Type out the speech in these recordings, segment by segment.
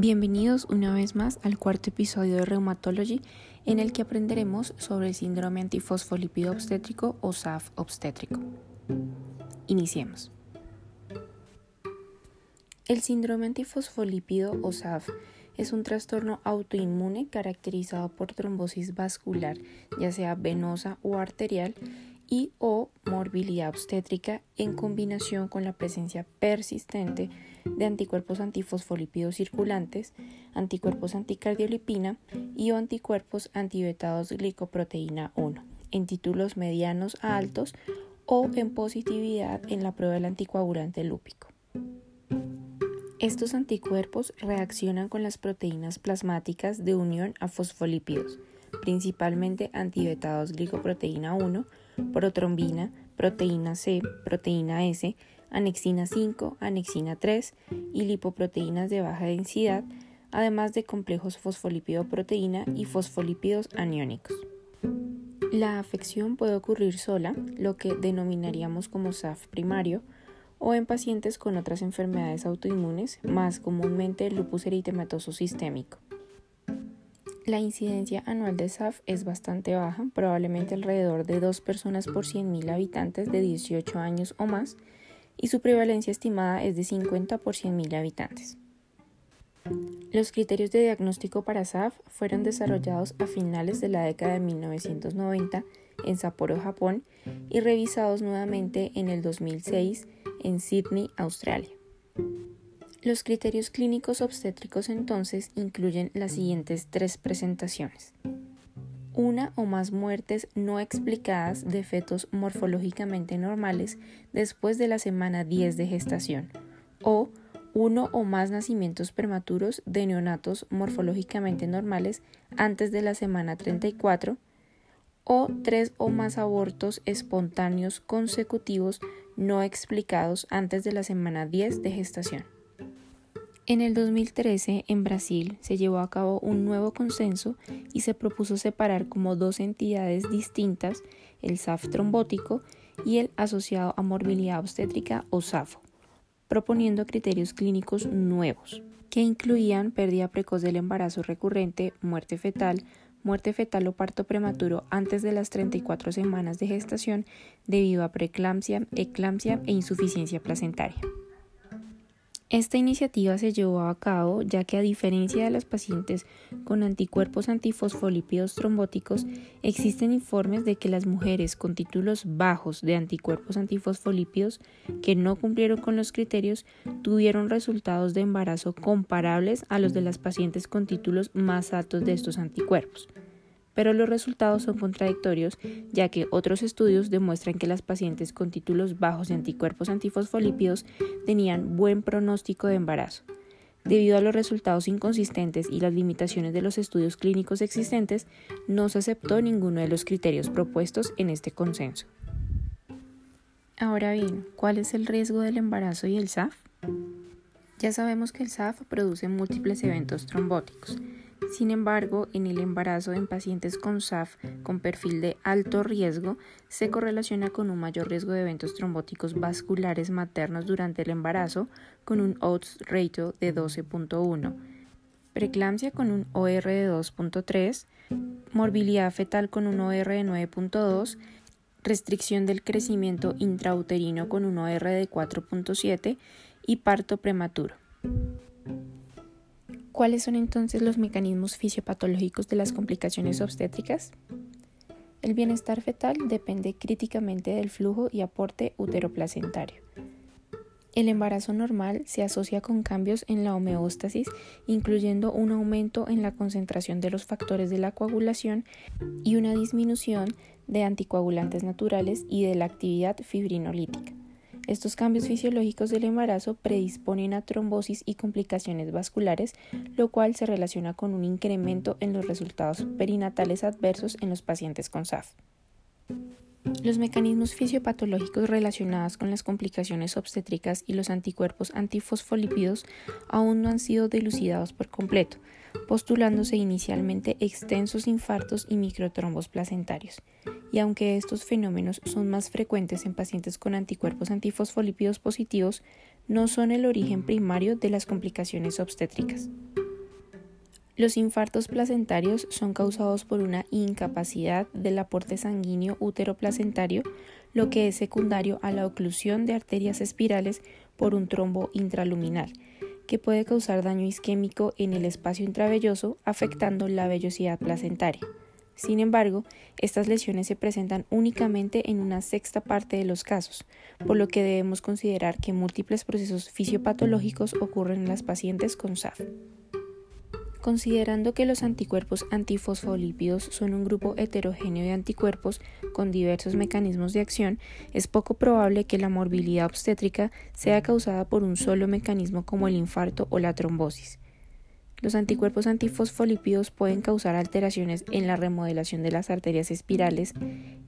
Bienvenidos una vez más al cuarto episodio de Rheumatology en el que aprenderemos sobre el síndrome antifosfolípido obstétrico o SAF obstétrico. Iniciemos. El síndrome antifosfolípido o SAF es un trastorno autoinmune caracterizado por trombosis vascular, ya sea venosa o arterial, y o morbilidad obstétrica en combinación con la presencia persistente de anticuerpos antifosfolípidos circulantes, anticuerpos anticardiolipina y o anticuerpos antibetados glicoproteína 1 en títulos medianos a altos o en positividad en la prueba del anticoagulante lúpico. Estos anticuerpos reaccionan con las proteínas plasmáticas de unión a fosfolípidos, principalmente antibetados glicoproteína 1, protrombina, proteína C, proteína S, anexina 5, anexina 3 y lipoproteínas de baja densidad, además de complejos fosfolípido-proteína y fosfolípidos aniónicos. La afección puede ocurrir sola, lo que denominaríamos como SAF primario, o en pacientes con otras enfermedades autoinmunes, más comúnmente el lupus eritematoso sistémico. La incidencia anual de SAF es bastante baja, probablemente alrededor de 2 personas por 100.000 habitantes de 18 años o más, y su prevalencia estimada es de 50 por 100.000 habitantes. Los criterios de diagnóstico para SAF fueron desarrollados a finales de la década de 1990 en Sapporo, Japón, y revisados nuevamente en el 2006 en Sydney, Australia. Los criterios clínicos obstétricos entonces incluyen las siguientes tres presentaciones. Una o más muertes no explicadas de fetos morfológicamente normales después de la semana 10 de gestación o uno o más nacimientos prematuros de neonatos morfológicamente normales antes de la semana 34 o tres o más abortos espontáneos consecutivos no explicados antes de la semana 10 de gestación. En el 2013, en Brasil, se llevó a cabo un nuevo consenso y se propuso separar como dos entidades distintas el SAF trombótico y el asociado a morbilidad obstétrica o SAFO, proponiendo criterios clínicos nuevos, que incluían pérdida precoz del embarazo recurrente, muerte fetal, muerte fetal o parto prematuro antes de las 34 semanas de gestación debido a preeclampsia, eclampsia e insuficiencia placentaria. Esta iniciativa se llevó a cabo ya que a diferencia de las pacientes con anticuerpos antifosfolípidos trombóticos, existen informes de que las mujeres con títulos bajos de anticuerpos antifosfolípidos que no cumplieron con los criterios tuvieron resultados de embarazo comparables a los de las pacientes con títulos más altos de estos anticuerpos pero los resultados son contradictorios ya que otros estudios demuestran que las pacientes con títulos bajos de anticuerpos antifosfolípidos tenían buen pronóstico de embarazo. Debido a los resultados inconsistentes y las limitaciones de los estudios clínicos existentes, no se aceptó ninguno de los criterios propuestos en este consenso. Ahora bien, ¿cuál es el riesgo del embarazo y el SAF? Ya sabemos que el SAF produce múltiples eventos trombóticos. Sin embargo, en el embarazo en pacientes con SAF con perfil de alto riesgo se correlaciona con un mayor riesgo de eventos trombóticos vasculares maternos durante el embarazo con un odds ratio de 12.1, preeclampsia con un OR de 2.3, morbilidad fetal con un OR de 9.2, restricción del crecimiento intrauterino con un OR de 4.7 y parto prematuro. ¿Cuáles son entonces los mecanismos fisiopatológicos de las complicaciones obstétricas? El bienestar fetal depende críticamente del flujo y aporte uteroplacentario. El embarazo normal se asocia con cambios en la homeostasis, incluyendo un aumento en la concentración de los factores de la coagulación y una disminución de anticoagulantes naturales y de la actividad fibrinolítica. Estos cambios fisiológicos del embarazo predisponen a trombosis y complicaciones vasculares, lo cual se relaciona con un incremento en los resultados perinatales adversos en los pacientes con SAF. Los mecanismos fisiopatológicos relacionados con las complicaciones obstétricas y los anticuerpos antifosfolípidos aún no han sido dilucidados por completo, postulándose inicialmente extensos infartos y microtrombos placentarios. Y aunque estos fenómenos son más frecuentes en pacientes con anticuerpos antifosfolípidos positivos, no son el origen primario de las complicaciones obstétricas. Los infartos placentarios son causados por una incapacidad del aporte sanguíneo útero-placentario, lo que es secundario a la oclusión de arterias espirales por un trombo intraluminal, que puede causar daño isquémico en el espacio intravelloso, afectando la vellosidad placentaria. Sin embargo, estas lesiones se presentan únicamente en una sexta parte de los casos, por lo que debemos considerar que múltiples procesos fisiopatológicos ocurren en las pacientes con SAF. Considerando que los anticuerpos antifosfolípidos son un grupo heterogéneo de anticuerpos con diversos mecanismos de acción, es poco probable que la morbilidad obstétrica sea causada por un solo mecanismo como el infarto o la trombosis. Los anticuerpos antifosfolípidos pueden causar alteraciones en la remodelación de las arterias espirales,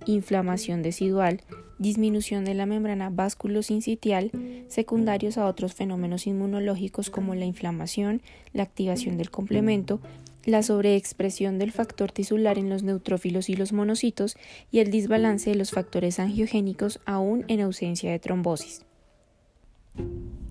inflamación decidual, disminución de la membrana vasculosincitial, secundarios a otros fenómenos inmunológicos como la inflamación, la activación del complemento, la sobreexpresión del factor tisular en los neutrófilos y los monocitos y el desbalance de los factores angiogénicos aún en ausencia de trombosis.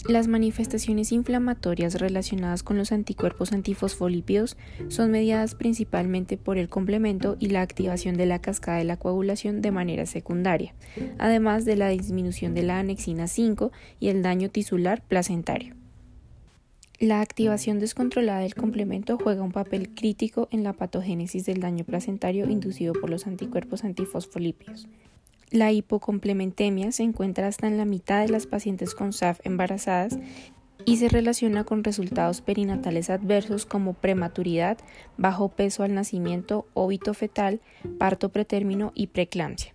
Las manifestaciones inflamatorias relacionadas con los anticuerpos antifosfolípidos son mediadas principalmente por el complemento y la activación de la cascada de la coagulación de manera secundaria, además de la disminución de la anexina 5 y el daño tisular placentario. La activación descontrolada del complemento juega un papel crítico en la patogénesis del daño placentario inducido por los anticuerpos antifosfolípidos. La hipocomplementemia se encuentra hasta en la mitad de las pacientes con SAF embarazadas y se relaciona con resultados perinatales adversos como prematuridad, bajo peso al nacimiento, óbito fetal, parto pretérmino y preeclampsia.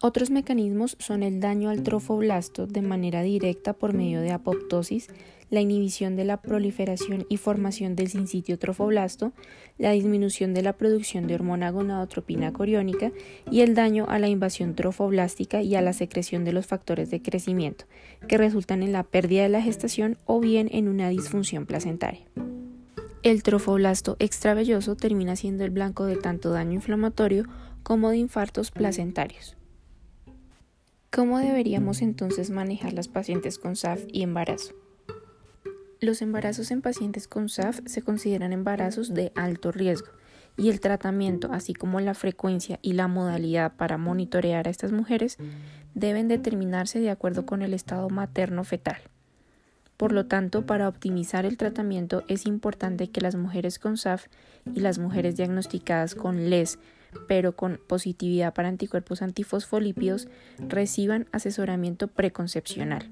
Otros mecanismos son el daño al trofoblasto de manera directa por medio de apoptosis, la inhibición de la proliferación y formación del sincitio trofoblasto, la disminución de la producción de hormona gonadotropina coriónica y el daño a la invasión trofoblástica y a la secreción de los factores de crecimiento, que resultan en la pérdida de la gestación o bien en una disfunción placentaria. El trofoblasto extravelloso termina siendo el blanco de tanto daño inflamatorio como de infartos placentarios. ¿Cómo deberíamos entonces manejar las pacientes con SAF y embarazo? Los embarazos en pacientes con SAF se consideran embarazos de alto riesgo y el tratamiento, así como la frecuencia y la modalidad para monitorear a estas mujeres, deben determinarse de acuerdo con el estado materno-fetal. Por lo tanto, para optimizar el tratamiento es importante que las mujeres con SAF y las mujeres diagnosticadas con LES, pero con positividad para anticuerpos antifosfolípidos, reciban asesoramiento preconcepcional.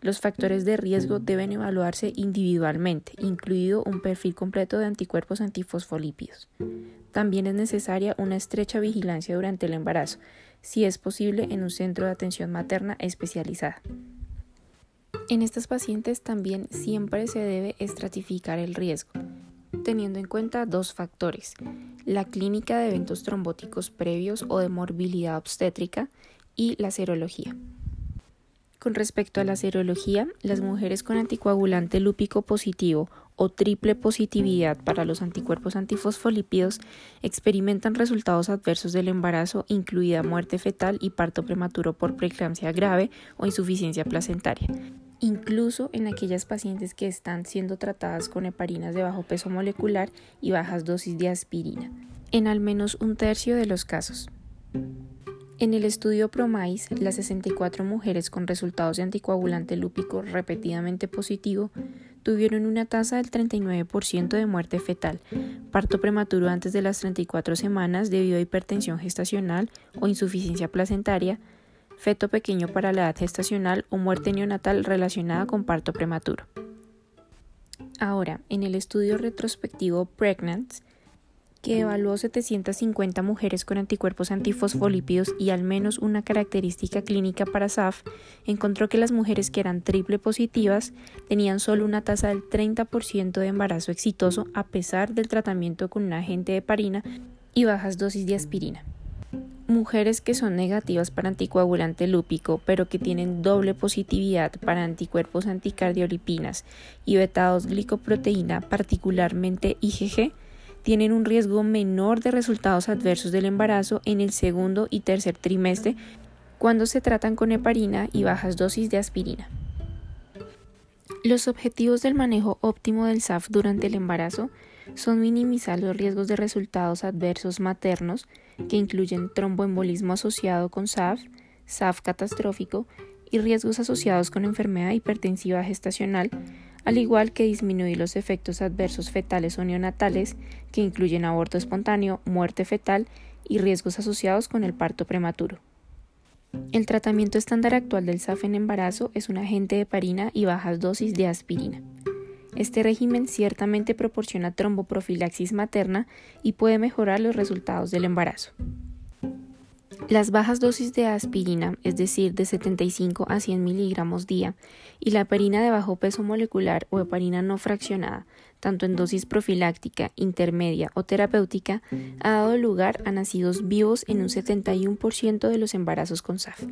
Los factores de riesgo deben evaluarse individualmente, incluido un perfil completo de anticuerpos antifosfolípidos. También es necesaria una estrecha vigilancia durante el embarazo, si es posible en un centro de atención materna especializada. En estas pacientes también siempre se debe estratificar el riesgo, teniendo en cuenta dos factores, la clínica de eventos trombóticos previos o de morbilidad obstétrica y la serología. Con respecto a la serología, las mujeres con anticoagulante lúpico positivo o triple positividad para los anticuerpos antifosfolípidos experimentan resultados adversos del embarazo, incluida muerte fetal y parto prematuro por preeclampsia grave o insuficiencia placentaria, incluso en aquellas pacientes que están siendo tratadas con heparinas de bajo peso molecular y bajas dosis de aspirina, en al menos un tercio de los casos. En el estudio PROMISE, las 64 mujeres con resultados de anticoagulante lúpico repetidamente positivo tuvieron una tasa del 39% de muerte fetal, parto prematuro antes de las 34 semanas debido a hipertensión gestacional o insuficiencia placentaria, feto pequeño para la edad gestacional o muerte neonatal relacionada con parto prematuro. Ahora, en el estudio retrospectivo Pregnant, que evaluó 750 mujeres con anticuerpos antifosfolípidos y al menos una característica clínica para SAF, encontró que las mujeres que eran triple positivas tenían solo una tasa del 30% de embarazo exitoso a pesar del tratamiento con un agente de parina y bajas dosis de aspirina. Mujeres que son negativas para anticoagulante lúpico, pero que tienen doble positividad para anticuerpos anticardiolipinas y betados glicoproteína, particularmente IgG, tienen un riesgo menor de resultados adversos del embarazo en el segundo y tercer trimestre cuando se tratan con heparina y bajas dosis de aspirina. Los objetivos del manejo óptimo del SAF durante el embarazo son minimizar los riesgos de resultados adversos maternos, que incluyen tromboembolismo asociado con SAF, SAF catastrófico y riesgos asociados con enfermedad hipertensiva gestacional, al igual que disminuir los efectos adversos fetales o neonatales, que incluyen aborto espontáneo, muerte fetal y riesgos asociados con el parto prematuro. El tratamiento estándar actual del SAF en embarazo es un agente de parina y bajas dosis de aspirina. Este régimen ciertamente proporciona tromboprofilaxis materna y puede mejorar los resultados del embarazo. Las bajas dosis de aspirina, es decir, de 75 a 100 miligramos día, y la heparina de bajo peso molecular o heparina no fraccionada, tanto en dosis profiláctica, intermedia o terapéutica, ha dado lugar a nacidos vivos en un 71% de los embarazos con SAF.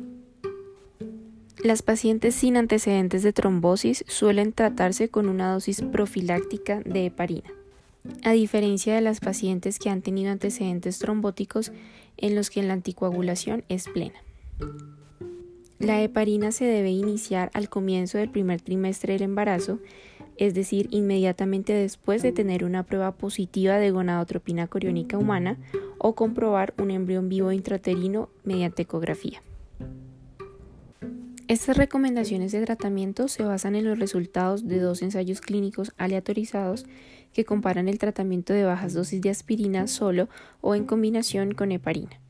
Las pacientes sin antecedentes de trombosis suelen tratarse con una dosis profiláctica de heparina, a diferencia de las pacientes que han tenido antecedentes trombóticos en los que la anticoagulación es plena. La heparina se debe iniciar al comienzo del primer trimestre del embarazo, es decir, inmediatamente después de tener una prueba positiva de gonadotropina coriónica humana o comprobar un embrión vivo intraterino mediante ecografía. Estas recomendaciones de tratamiento se basan en los resultados de dos ensayos clínicos aleatorizados que comparan el tratamiento de bajas dosis de aspirina solo o en combinación con heparina.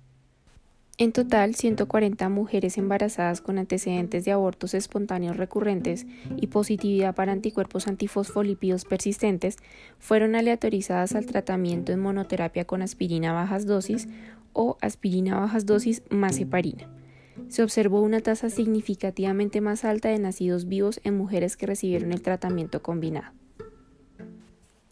En total, 140 mujeres embarazadas con antecedentes de abortos espontáneos recurrentes y positividad para anticuerpos antifosfolípidos persistentes fueron aleatorizadas al tratamiento en monoterapia con aspirina bajas dosis o aspirina bajas dosis más heparina se observó una tasa significativamente más alta de nacidos vivos en mujeres que recibieron el tratamiento combinado.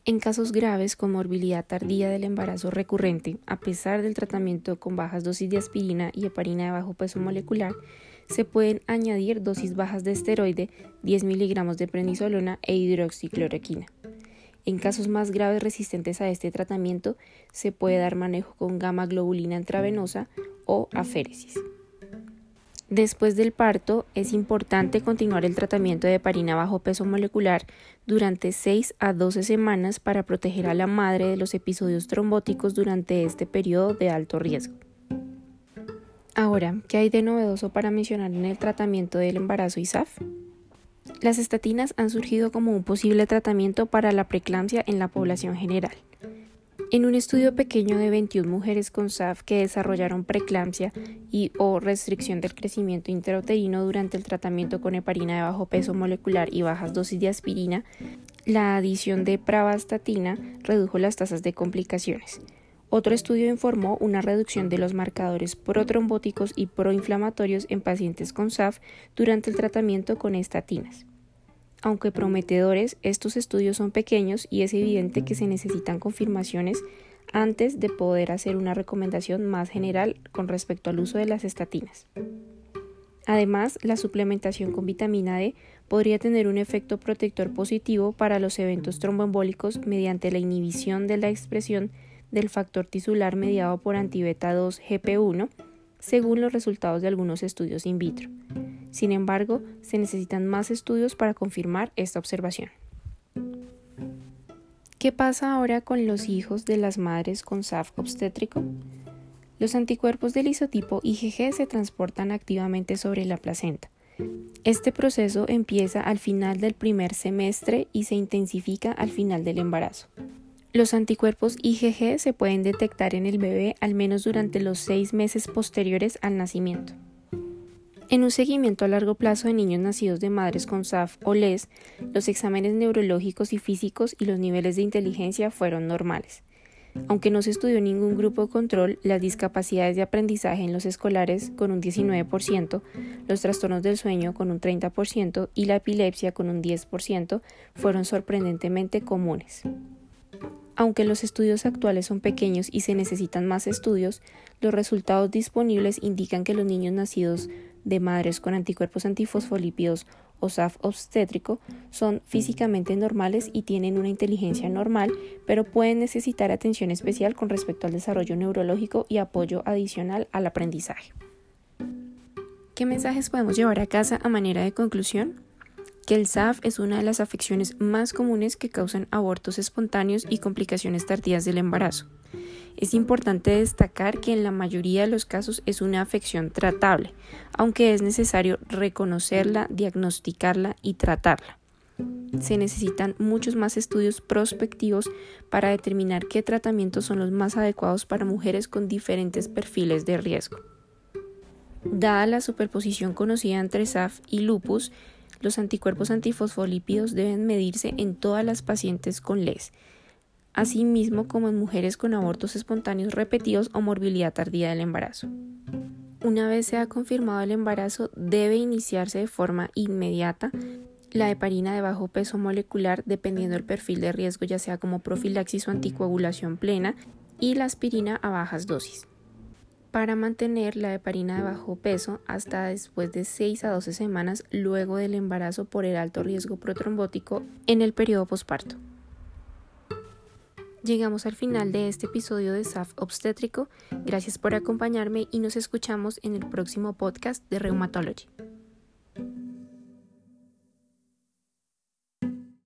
En casos graves con morbilidad tardía del embarazo recurrente, a pesar del tratamiento con bajas dosis de aspirina y heparina de bajo peso molecular, se pueden añadir dosis bajas de esteroide, 10 miligramos de prednisolona e hidroxicloroquina. En casos más graves resistentes a este tratamiento, se puede dar manejo con gamma globulina intravenosa o aféresis. Después del parto, es importante continuar el tratamiento de heparina bajo peso molecular durante 6 a 12 semanas para proteger a la madre de los episodios trombóticos durante este periodo de alto riesgo. Ahora, ¿qué hay de novedoso para mencionar en el tratamiento del embarazo ISAF? Las estatinas han surgido como un posible tratamiento para la preeclampsia en la población general. En un estudio pequeño de 21 mujeres con SAF que desarrollaron preeclampsia y o restricción del crecimiento intrauterino durante el tratamiento con heparina de bajo peso molecular y bajas dosis de aspirina, la adición de pravastatina redujo las tasas de complicaciones. Otro estudio informó una reducción de los marcadores protrombóticos y proinflamatorios en pacientes con SAF durante el tratamiento con estatinas. Aunque prometedores, estos estudios son pequeños y es evidente que se necesitan confirmaciones antes de poder hacer una recomendación más general con respecto al uso de las estatinas. Además, la suplementación con vitamina D podría tener un efecto protector positivo para los eventos tromboembólicos mediante la inhibición de la expresión del factor tisular mediado por antibeta 2 GP1, según los resultados de algunos estudios in vitro. Sin embargo, se necesitan más estudios para confirmar esta observación. ¿Qué pasa ahora con los hijos de las madres con SAF obstétrico? Los anticuerpos del isotipo IgG se transportan activamente sobre la placenta. Este proceso empieza al final del primer semestre y se intensifica al final del embarazo. Los anticuerpos IgG se pueden detectar en el bebé al menos durante los seis meses posteriores al nacimiento. En un seguimiento a largo plazo de niños nacidos de madres con SAF o LES, los exámenes neurológicos y físicos y los niveles de inteligencia fueron normales. Aunque no se estudió ningún grupo control, las discapacidades de aprendizaje en los escolares con un 19%, los trastornos del sueño con un 30% y la epilepsia con un 10% fueron sorprendentemente comunes. Aunque los estudios actuales son pequeños y se necesitan más estudios, los resultados disponibles indican que los niños nacidos de madres con anticuerpos antifosfolípidos o SAF obstétrico son físicamente normales y tienen una inteligencia normal, pero pueden necesitar atención especial con respecto al desarrollo neurológico y apoyo adicional al aprendizaje. ¿Qué mensajes podemos llevar a casa a manera de conclusión? Que el SAF es una de las afecciones más comunes que causan abortos espontáneos y complicaciones tardías del embarazo. Es importante destacar que en la mayoría de los casos es una afección tratable, aunque es necesario reconocerla, diagnosticarla y tratarla. Se necesitan muchos más estudios prospectivos para determinar qué tratamientos son los más adecuados para mujeres con diferentes perfiles de riesgo. Dada la superposición conocida entre SAF y lupus, los anticuerpos antifosfolípidos deben medirse en todas las pacientes con LES, asimismo como en mujeres con abortos espontáneos repetidos o morbilidad tardía del embarazo. Una vez sea confirmado el embarazo, debe iniciarse de forma inmediata la heparina de bajo peso molecular dependiendo del perfil de riesgo, ya sea como profilaxis o anticoagulación plena, y la aspirina a bajas dosis para mantener la heparina de bajo peso hasta después de 6 a 12 semanas luego del embarazo por el alto riesgo protrombótico en el periodo posparto. Llegamos al final de este episodio de SAF obstétrico. Gracias por acompañarme y nos escuchamos en el próximo podcast de Reumatology.